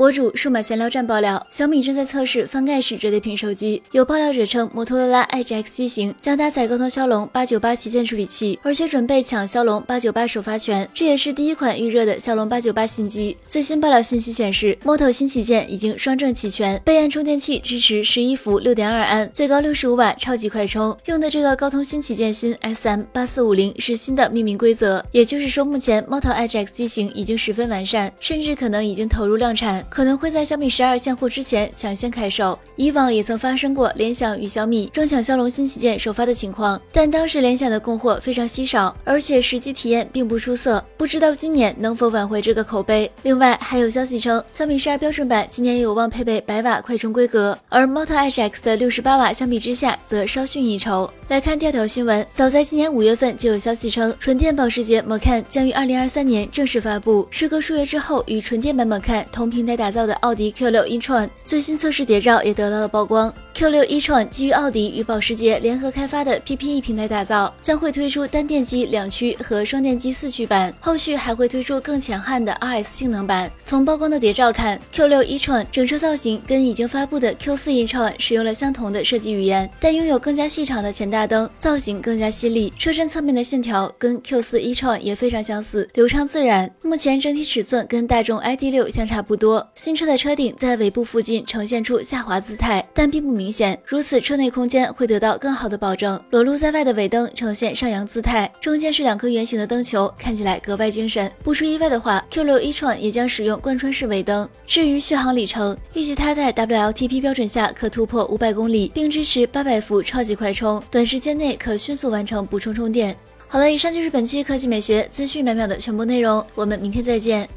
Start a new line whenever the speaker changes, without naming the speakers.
博主数码闲聊站爆料，小米正在测试翻盖式折叠屏手机。有爆料者称，摩托罗拉 Edge X 机型将搭载高通骁龙八九八旗舰处理器，而且准备抢骁龙八九八首发权。这也是第一款预热的骁龙八九八新机。最新爆料信息显示，Moto 新旗舰已经双证齐全，备案充电器支持十一伏六点二安，最高六十五瓦超级快充。用的这个高通新旗舰芯 SM 八四五零是新的命名规则，也就是说，目前 Moto Edge X 机型已经十分完善，甚至可能已经投入量产。可能会在小米十二现货之前抢先开售。以往也曾发生过联想与小米争抢骁龙新旗舰首发的情况，但当时联想的供货非常稀少，而且实际体验并不出色。不知道今年能否挽回这个口碑。另外还有消息称，小米十二标准版今年有望配备百瓦快充规格，而 Moto Edge X 的六十八瓦相比之下则稍逊一筹。来看第二条新闻，早在今年五月份就有消息称，纯电保时捷 Macan 将于二零二三年正式发布。时隔数月之后，与纯电版 Macan 同平台打造的。奥迪 Q6 e-tron 最新测试谍照也得到了曝光。Q6 e-tron 基于奥迪与保时捷联合开发的 PPE 平台打造，将会推出单电机两驱和双电机四驱版，后续还会推出更强悍的 RS 性能版。从曝光的谍照看，Q6 e-tron 整车造型跟已经发布的 Q4 e-tron 使用了相同的设计语言，但拥有更加细长的前大灯，造型更加犀利。车身侧面的线条跟 Q4 e-tron 也非常相似，流畅自然。目前整体尺寸跟大众 ID.6 相差不多。新车的车顶在尾部附近呈现出下滑姿态，但并不明显。如此，车内空间会得到更好的保证。裸露在外的尾灯呈现上扬姿态，中间是两颗圆形的灯球，看起来格外精神。不出意外的话，Q6 e-tron 也将使用贯穿式尾灯。至于续航里程，预计它在 WLTP 标准下可突破五百公里，并支持八百伏超级快充，短时间内可迅速完成补充充电。好了，以上就是本期科技美学资讯秒秒的全部内容，我们明天再见。